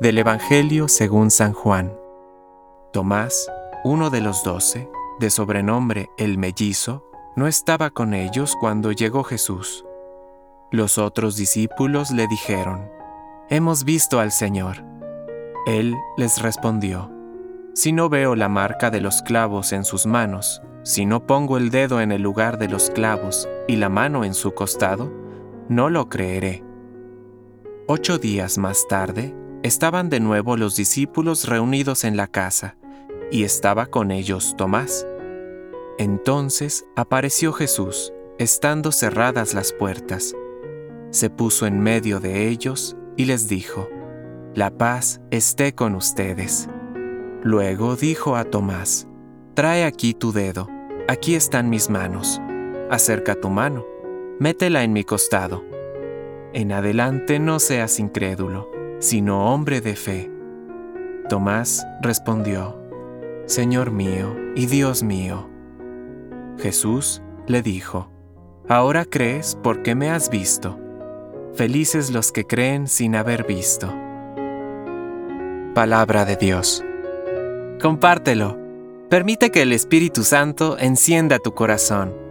Del Evangelio según San Juan. Tomás, uno de los doce, de sobrenombre el mellizo, no estaba con ellos cuando llegó Jesús. Los otros discípulos le dijeron, Hemos visto al Señor. Él les respondió, Si no veo la marca de los clavos en sus manos, si no pongo el dedo en el lugar de los clavos y la mano en su costado, no lo creeré. Ocho días más tarde, estaban de nuevo los discípulos reunidos en la casa, y estaba con ellos Tomás. Entonces apareció Jesús, estando cerradas las puertas. Se puso en medio de ellos y les dijo, La paz esté con ustedes. Luego dijo a Tomás, Trae aquí tu dedo, aquí están mis manos. Acerca tu mano, métela en mi costado. En adelante no seas incrédulo, sino hombre de fe. Tomás respondió, Señor mío y Dios mío. Jesús le dijo, Ahora crees porque me has visto. Felices los que creen sin haber visto. Palabra de Dios. Compártelo. Permite que el Espíritu Santo encienda tu corazón